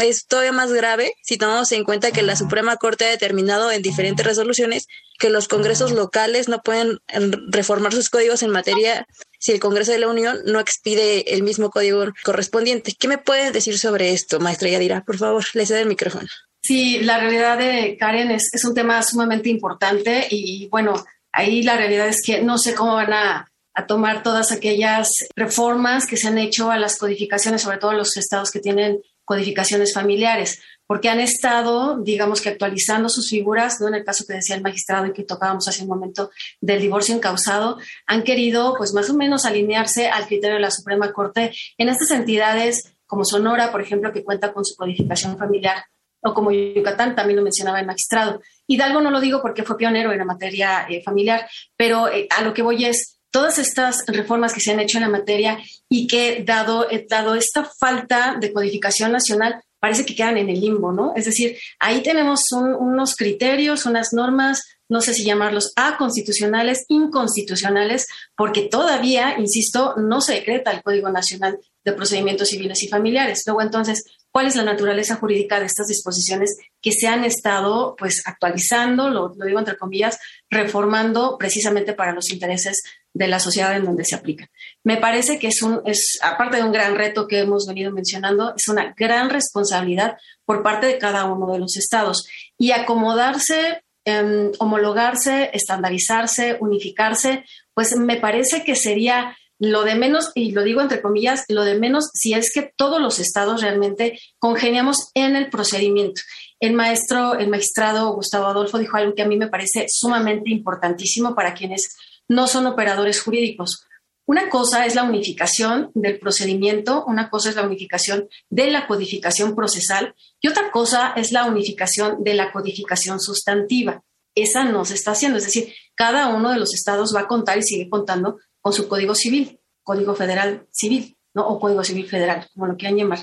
es todavía más grave si tomamos en cuenta que la Suprema Corte ha determinado en diferentes resoluciones que los congresos locales no pueden reformar sus códigos en materia si el Congreso de la Unión no expide el mismo código correspondiente. ¿Qué me puedes decir sobre esto, maestra Yadira? Por favor, le cedo el micrófono. Sí, la realidad de Karen es, es un tema sumamente importante y bueno, ahí la realidad es que no sé cómo van a, a tomar todas aquellas reformas que se han hecho a las codificaciones, sobre todo los estados que tienen codificaciones familiares porque han estado, digamos que actualizando sus figuras, ¿no? En el caso que decía el magistrado y que tocábamos hace un momento del divorcio encausado, han querido, pues más o menos alinearse al criterio de la Suprema Corte en estas entidades como Sonora, por ejemplo, que cuenta con su codificación familiar, o como Yucatán, también lo mencionaba el magistrado. Hidalgo no lo digo porque fue pionero en la materia eh, familiar, pero eh, a lo que voy es, todas estas reformas que se han hecho en la materia y que dado, eh, dado esta falta de codificación nacional, parece que quedan en el limbo, ¿no? Es decir, ahí tenemos unos criterios, unas normas, no sé si llamarlos aconstitucionales, inconstitucionales, porque todavía, insisto, no se decreta el Código Nacional de Procedimientos Civiles y Familiares. Luego, entonces, cuál es la naturaleza jurídica de estas disposiciones que se han estado pues actualizando, lo, digo entre comillas, reformando precisamente para los intereses de la sociedad en donde se aplica. Me parece que es un, es, aparte de un gran reto que hemos venido mencionando, es una gran responsabilidad por parte de cada uno de los estados y acomodarse, em, homologarse, estandarizarse, unificarse, pues me parece que sería lo de menos, y lo digo entre comillas, lo de menos si es que todos los estados realmente congeniamos en el procedimiento. El maestro, el magistrado Gustavo Adolfo dijo algo que a mí me parece sumamente importantísimo para quienes no son operadores jurídicos. Una cosa es la unificación del procedimiento, una cosa es la unificación de la codificación procesal y otra cosa es la unificación de la codificación sustantiva. Esa no se está haciendo, es decir, cada uno de los estados va a contar y sigue contando con su código civil, código federal civil, ¿no? o código civil federal, como lo quieran llamar.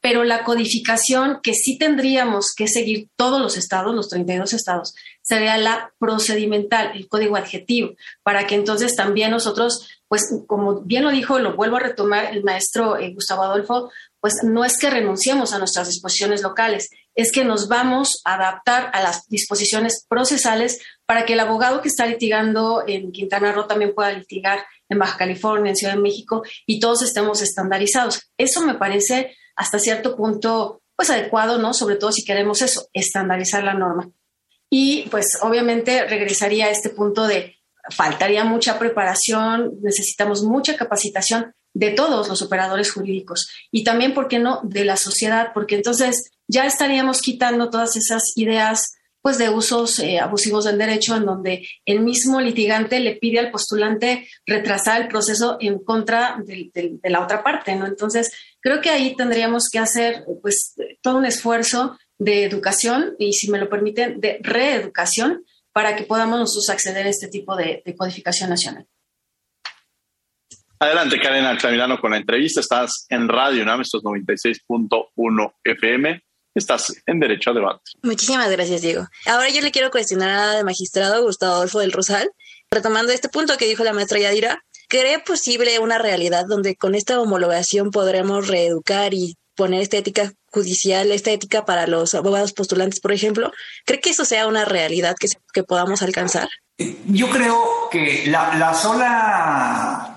Pero la codificación que sí tendríamos que seguir todos los estados, los 32 estados, sería la procedimental, el código adjetivo, para que entonces también nosotros, pues como bien lo dijo, lo vuelvo a retomar el maestro eh, Gustavo Adolfo, pues no es que renunciemos a nuestras disposiciones locales, es que nos vamos a adaptar a las disposiciones procesales para que el abogado que está litigando en Quintana Roo también pueda litigar en Baja California, en Ciudad de México, y todos estemos estandarizados. Eso me parece hasta cierto punto pues adecuado, ¿no? Sobre todo si queremos eso, estandarizar la norma. Y pues obviamente regresaría a este punto de faltaría mucha preparación, necesitamos mucha capacitación de todos los operadores jurídicos y también, ¿por qué no?, de la sociedad, porque entonces ya estaríamos quitando todas esas ideas pues de usos eh, abusivos del derecho en donde el mismo litigante le pide al postulante retrasar el proceso en contra de, de, la otra parte, ¿no? Entonces, creo que ahí tendríamos que hacer pues todo un esfuerzo de educación y, si me lo permiten, de reeducación para que podamos nosotros acceder a este tipo de, de codificación nacional. Adelante, Karen Altamirano, con la entrevista. Estás en Radio UNAM, estos 96.1 FM. Estás en Derecho a Debate. Muchísimas gracias, Diego. Ahora yo le quiero cuestionar al magistrado Gustavo Adolfo del Rosal, retomando este punto que dijo la maestra Yadira. ¿Cree posible una realidad donde con esta homologación podremos reeducar y poner esta ética judicial, esta ética para los abogados postulantes, por ejemplo? ¿Cree que eso sea una realidad que, que podamos alcanzar? Yo creo que la, la sola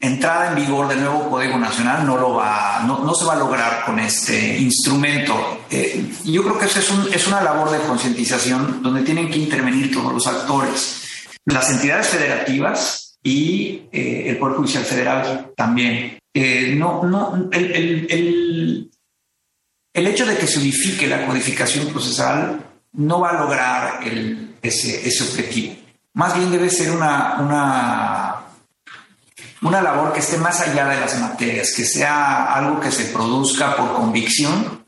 entrada en vigor del nuevo Código Nacional no lo va, no, no se va a lograr con este instrumento. Eh, yo creo que eso es, un, es una labor de concientización donde tienen que intervenir todos los actores, las entidades federativas y eh, el Poder Judicial Federal también. Eh, no, no, el, el, el, el, hecho de que se unifique la codificación procesal no va a lograr ese, ese objetivo. Más bien debe ser una, una una labor que esté más allá de las materias, que sea algo que se produzca por convicción,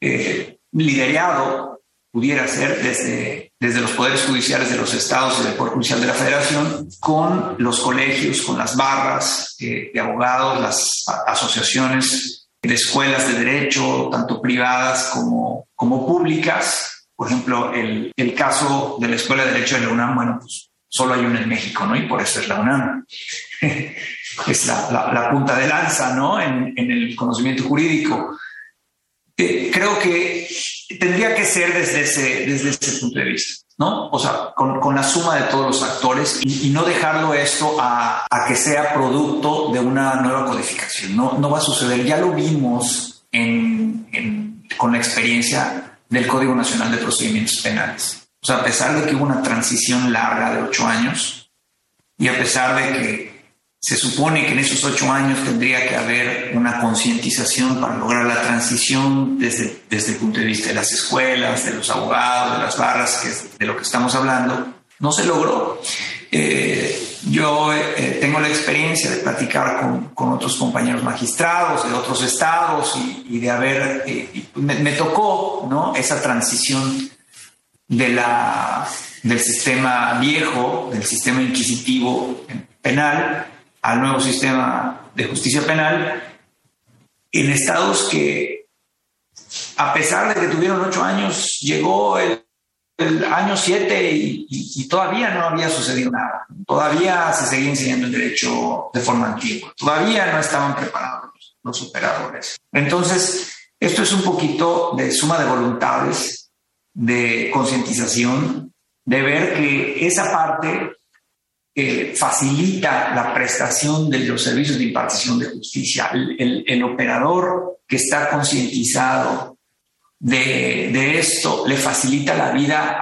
eh, liderado, pudiera ser desde, desde los poderes judiciales de los estados y del Poder Judicial de la Federación, con los colegios, con las barras eh, de abogados, las asociaciones de escuelas de derecho, tanto privadas como, como públicas. Por ejemplo, el, el caso de la Escuela de Derecho de la UNAM, bueno, pues solo hay una en México, ¿no? Y por eso es la UNAM. es la, punta de lanza, ¿no? En, el conocimiento jurídico. Eh, creo que tendría que ser desde ese, punto de vista, ¿no? O sea, con, la suma de todos los actores y, no dejarlo esto a, que sea producto de una nueva codificación. No, no va a suceder. Ya lo vimos con la experiencia del Código Nacional de Procedimientos Penales. O sea, a pesar de que hubo una transición larga de ocho años y a pesar de que se supone que en esos ocho años tendría que haber una concientización para lograr la transición desde, desde el punto de vista de las escuelas, de los abogados, de las barras, que es de lo que estamos hablando, no se logró. Eh, yo eh, tengo la experiencia de platicar con, con, otros compañeros magistrados de otros estados y, de haber, eh, me, me, tocó ¿no? esa transición de la, del sistema viejo, del sistema inquisitivo penal, al nuevo sistema de justicia penal, en estados que, a pesar de que tuvieron ocho años, llegó el, año siete y, y, todavía no había sucedido nada. Todavía se seguía enseñando el derecho de forma antigua. Todavía no estaban preparados los operadores. Entonces, Esto es un poquito de suma de voluntades, de concientización, de ver que esa parte eh, facilita la prestación de los servicios de impartición de justicia. El, operador que está concientizado de, esto le facilita la vida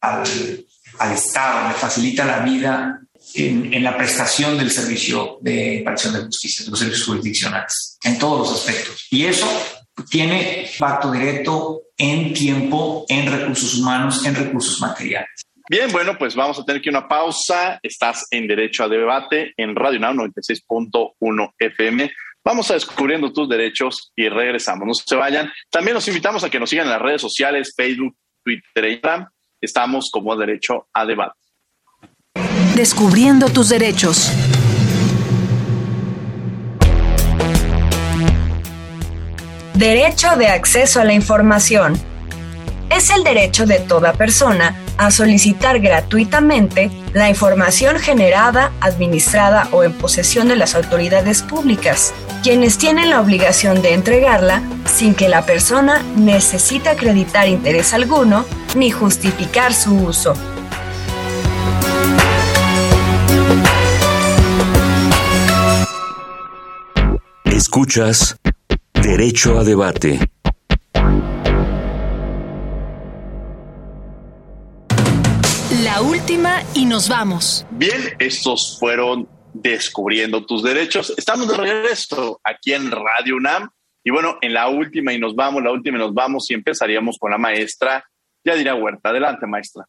al, al, Estado, le facilita la vida en, en, la prestación del servicio de impartición de justicia, de los servicios jurisdiccionales, en todos los aspectos. Y eso tiene impacto directo en tiempo, en recursos humanos, en recursos materiales. Bien, bueno, pues vamos a tener que una pausa. Estás en Derecho a Debate en Radio Now 96.1 FM. Vamos a descubriendo tus derechos y regresamos. No se vayan. También los invitamos a que nos sigan en las redes sociales, Facebook, Twitter e Instagram. Estamos como Derecho a Debate. Descubriendo tus derechos. Derecho de acceso a la información. Es el derecho de toda persona a solicitar gratuitamente la información generada, administrada o en posesión de las autoridades públicas, quienes tienen la obligación de entregarla sin que la persona necesite acreditar interés alguno ni justificar su uso. Escuchas Derecho a debate. La última y nos vamos. Bien, estos fueron Descubriendo tus derechos. Estamos de regreso aquí en Radio UNAM. Y bueno, en la última y nos vamos, la última y nos vamos y empezaríamos con la maestra Yadira Huerta. Adelante, maestra.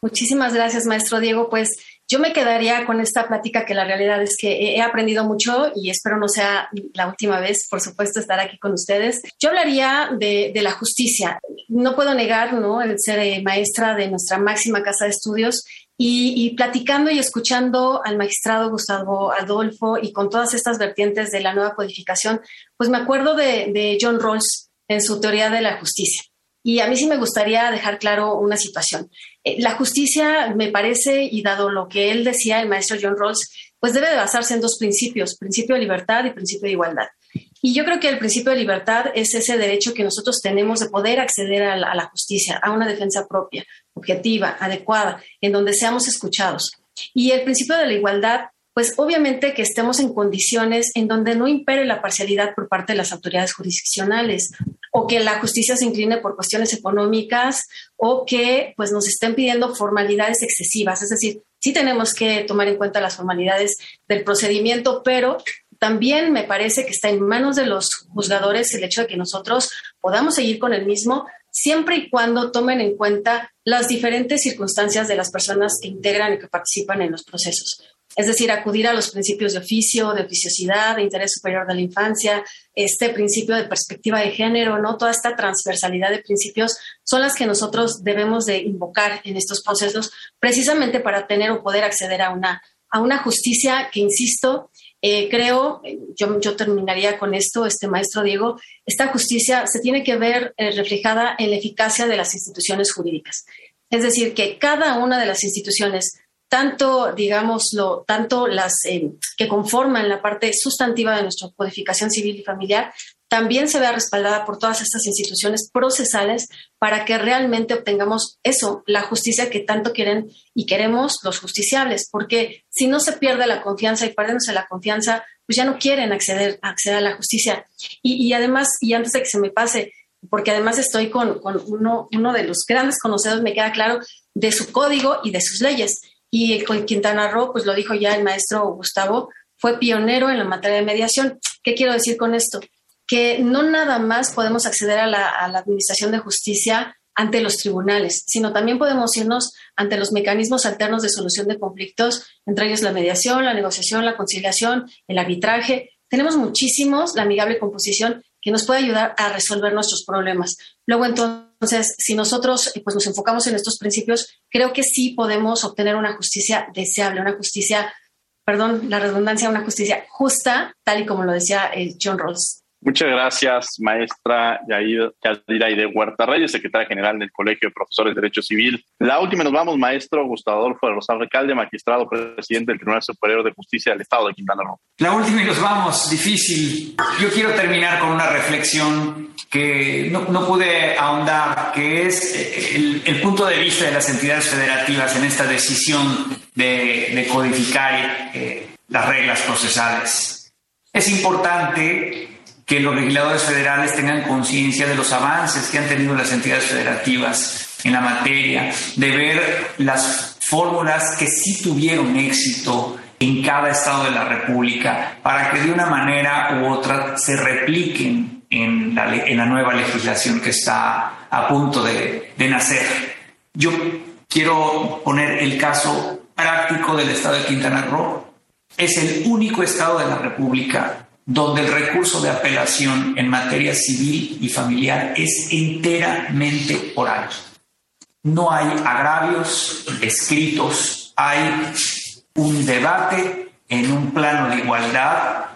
Muchísimas gracias, maestro Diego. Pues yo me quedaría con esta plática que la realidad es que he aprendido mucho y espero no sea la última vez, por supuesto, estar aquí con ustedes. Yo hablaría de, la justicia. No puedo negar ¿no? el ser eh, maestra de nuestra máxima casa de estudios y, platicando y escuchando al magistrado Gustavo Adolfo y con todas estas vertientes de la nueva codificación, pues me acuerdo de, de John Rawls en su teoría de la justicia. Y a mí sí me gustaría dejar claro una situación. Eh, la justicia, me parece, y dado lo que él decía, el maestro John Rawls, pues debe de basarse en dos principios, principio de libertad y principio de igualdad. Y yo creo que el principio de libertad es ese derecho que nosotros tenemos de poder acceder a la, justicia, a una defensa propia, objetiva, adecuada, en donde seamos escuchados. Y el principio de la igualdad pues obviamente que estemos en condiciones en donde no impere la parcialidad por parte de las autoridades jurisdiccionales o que la justicia se incline por cuestiones económicas o que pues nos estén pidiendo formalidades excesivas. Es decir, sí tenemos que tomar en cuenta las formalidades del procedimiento, pero también me parece que está en manos de los juzgadores el hecho de que nosotros podamos seguir con el mismo siempre y cuando tomen en cuenta las diferentes circunstancias de las personas que integran y que participan en los procesos es decir, acudir a los principios de oficio, de oficiosidad, de interés superior de la infancia, este principio de perspectiva de género, ¿no? Toda esta transversalidad de principios son las que nosotros debemos de invocar en estos procesos precisamente para tener o poder acceder a una, a una justicia que, insisto, eh, creo, yo, yo, terminaría con esto, este maestro Diego, esta justicia se tiene que ver eh, reflejada en la eficacia de las instituciones jurídicas. Es decir, que cada una de las instituciones tanto, digámoslo, tanto las eh, que conforman la parte sustantiva de nuestra codificación civil y familiar, también se vea respaldada por todas estas instituciones procesales para que realmente obtengamos eso, la justicia que tanto quieren y queremos los justiciables, porque si no se pierde la confianza y perdiéndose la confianza, pues ya no quieren acceder, acceder a la justicia. Y, además, y antes de que se me pase, porque además estoy con, con uno, uno de los grandes conocedores, me queda claro, de su código y de sus leyes. Y el Quintana Roo, pues lo dijo ya el maestro Gustavo, fue pionero en la materia de mediación. ¿Qué quiero decir con esto? Que no nada más podemos acceder a la, administración de justicia ante los tribunales, sino también podemos irnos ante los mecanismos alternos de solución de conflictos, entre ellos la mediación, la negociación, la conciliación, el arbitraje. Tenemos muchísimos, la amigable composición, que nos puede ayudar a resolver nuestros problemas. Luego, entonces, si nosotros pues, nos enfocamos en estos principios, creo que sí podemos obtener una justicia deseable, una justicia, perdón, la redundancia, una justicia justa, tal y como lo decía eh, John Rawls. Muchas gracias, maestra Yadira Aide Huerta Reyes, secretaria general del Colegio de Profesores de Derecho Civil. La última nos vamos, maestro Gustavo Adolfo de Rosal Recalde, magistrado presidente del Tribunal Superior de Justicia del Estado de Quintana Roo. La última y nos vamos, difícil. Yo quiero terminar con una reflexión que no, pude ahondar, que es eh, el, punto de vista de las entidades federativas en esta decisión de, codificar eh, las reglas procesales. Es importante que los legisladores federales tengan conciencia de los avances que han tenido las entidades federativas en la materia, de ver las fórmulas que sí tuvieron éxito en cada estado de la República, para que de una manera u otra se repliquen en la, nueva legislación que está a punto de nacer. Yo quiero poner el caso práctico del estado de Quintana Roo. Es el único estado de la República donde el recurso de apelación en materia civil y familiar es enteramente oral. No hay agravios escritos, hay un debate en un plano de igualdad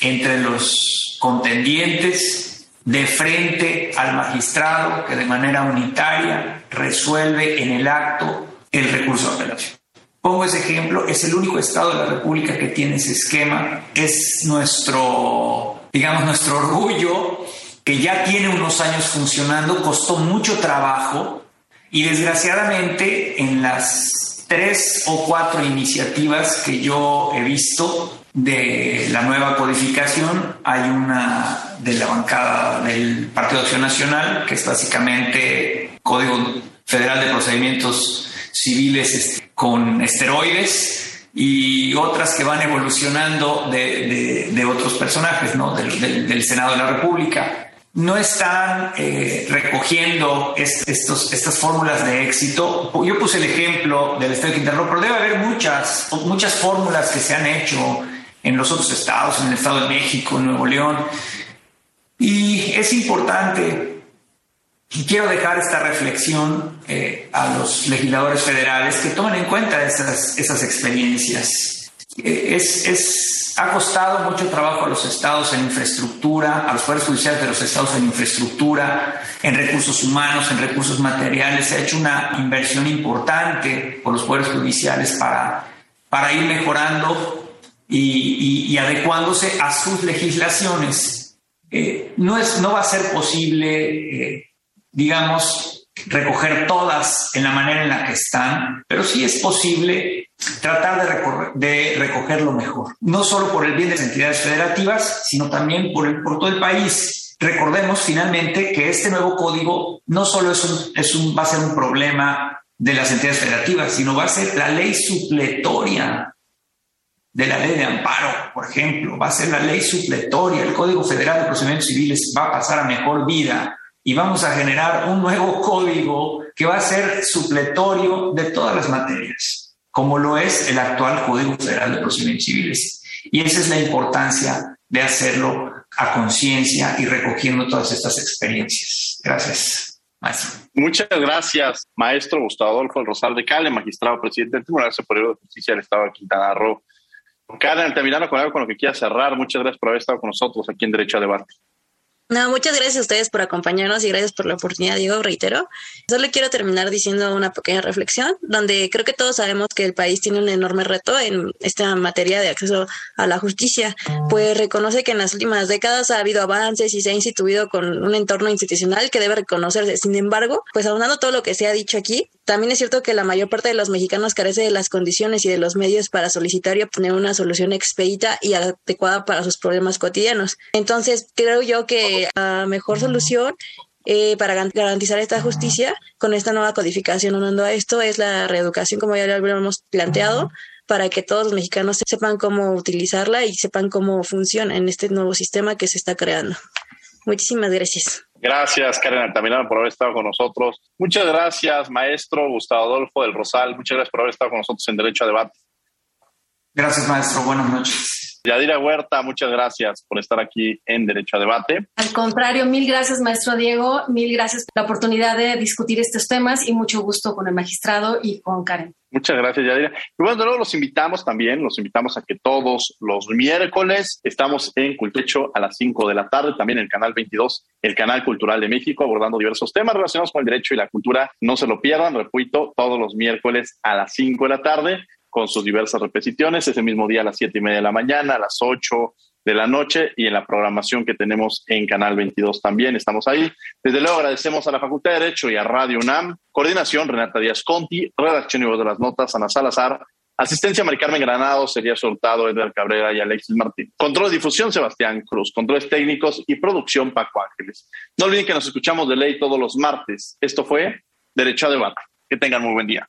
entre los contendientes de frente al magistrado que de manera unitaria resuelve en el acto el recurso de apelación. Pongo ese ejemplo, es el único estado de la República que tiene ese esquema, es nuestro, digamos, nuestro orgullo, que ya tiene unos años funcionando, costó mucho trabajo y desgraciadamente en las tres o cuatro iniciativas que yo he visto de la nueva codificación, hay una de la bancada del Partido de Acción Nacional, que es básicamente Código Federal de Procedimientos Civiles este, con esteroides y otras que van evolucionando de, otros personajes ¿no? del, Senado de la República. No están eh, recogiendo estos, estas fórmulas de éxito. Yo puse el ejemplo del Estado de Quintana Roo, pero debe haber muchas, muchas fórmulas que se han hecho en los otros estados, en el Estado de México, en Nuevo León. Y es importante y quiero dejar esta reflexión eh, a los legisladores federales que tomen en cuenta esas, esas experiencias. Eh, es, es, ha costado mucho trabajo a los estados en infraestructura, a los poderes judiciales de los estados en infraestructura, en recursos humanos, en recursos materiales. Se ha hecho una inversión importante por los poderes judiciales para, para ir mejorando y, y, adecuándose a sus legislaciones. Eh, no, es, no va a ser posible digamos, recoger todas en la manera en la que están, pero sí es posible tratar de, de recoger lo mejor, no solo por el bien de las entidades federativas, sino también por, el, por todo el país. Recordemos finalmente que este nuevo código no solo es un, es un, va a ser un problema de las entidades federativas, sino va a ser la ley supletoria de la ley de amparo, por ejemplo, va a ser la ley supletoria, el Código Federal de Procedimientos Civiles va a pasar a mejor vida y vamos a generar un nuevo código que va a ser supletorio de todas las materias, como lo es el actual Código Federal de Procedimientos Civiles. Y esa es la importancia de hacerlo a conciencia y recogiendo todas estas experiencias. Gracias. Muchas gracias, maestro Gustavo Adolfo Rosal de Cale, magistrado presidente del Tribunal Superior de Justicia del Estado de Quintana Roo. Karen Altamirano, con algo con lo que quiera cerrar, muchas gracias por haber estado con nosotros aquí en Derecho a Debate. No, muchas gracias a ustedes por acompañarnos y gracias por la oportunidad, Diego, reitero. Solo quiero terminar diciendo una pequeña reflexión, donde creo que todos sabemos que el país tiene un enorme reto en esta materia de acceso a la justicia, pues reconoce que en las últimas décadas ha habido avances y se ha instituido con un entorno institucional que debe reconocerse. Sin embargo, pues aunando todo lo que se ha dicho aquí, también es cierto que la mayor parte de los mexicanos carece de las condiciones y de los medios para solicitar y obtener una solución expedita y adecuada para sus problemas cotidianos. Entonces, creo yo que la mejor solución eh, para garantizar esta justicia con esta nueva codificación unando a esto es la reeducación, como ya lo habíamos planteado, para que todos los mexicanos sepan cómo utilizarla y sepan cómo funciona en este nuevo sistema que se está creando. Muchísimas gracias. Gracias, Karen Altamirano, por haber estado con nosotros. Muchas gracias, maestro Gustavo Adolfo del Rosal. Muchas gracias por haber estado con nosotros en Derecho a Debate. Gracias, maestro. Buenas noches. Yadira Huerta, muchas gracias por estar aquí en Derecho a Debate. Al contrario, mil gracias, maestro Diego. Mil gracias por la oportunidad de discutir estos temas y mucho gusto con el magistrado y con Karen. Muchas gracias, Yadira. Y bueno, luego los invitamos también, los invitamos a que todos los miércoles estamos en Cultecho a las 5 de la tarde, también en el canal 22, el canal cultural de México, abordando diversos temas relacionados con el derecho y la cultura. No se lo pierdan, repito, todos los miércoles a las 5 de la tarde con sus diversas repeticiones, ese mismo día a las 7 y media de la mañana, a las 8 de la noche y en la programación que tenemos en Canal 22 también. Estamos ahí. Desde luego agradecemos a la Facultad de Derecho y a Radio UNAM. Coordinación, Renata Díaz Conti. Redacción y voz de las notas, Ana Salazar. Asistencia, Mari Carmen Granado, sería soltado Edgar Cabrera y Alexis Martín. Control de difusión, Sebastián Cruz. Controles técnicos y producción, Paco Ángeles. No olviden que nos escuchamos de ley todos los martes. Esto fue Derecho a Debate. Que tengan muy buen día.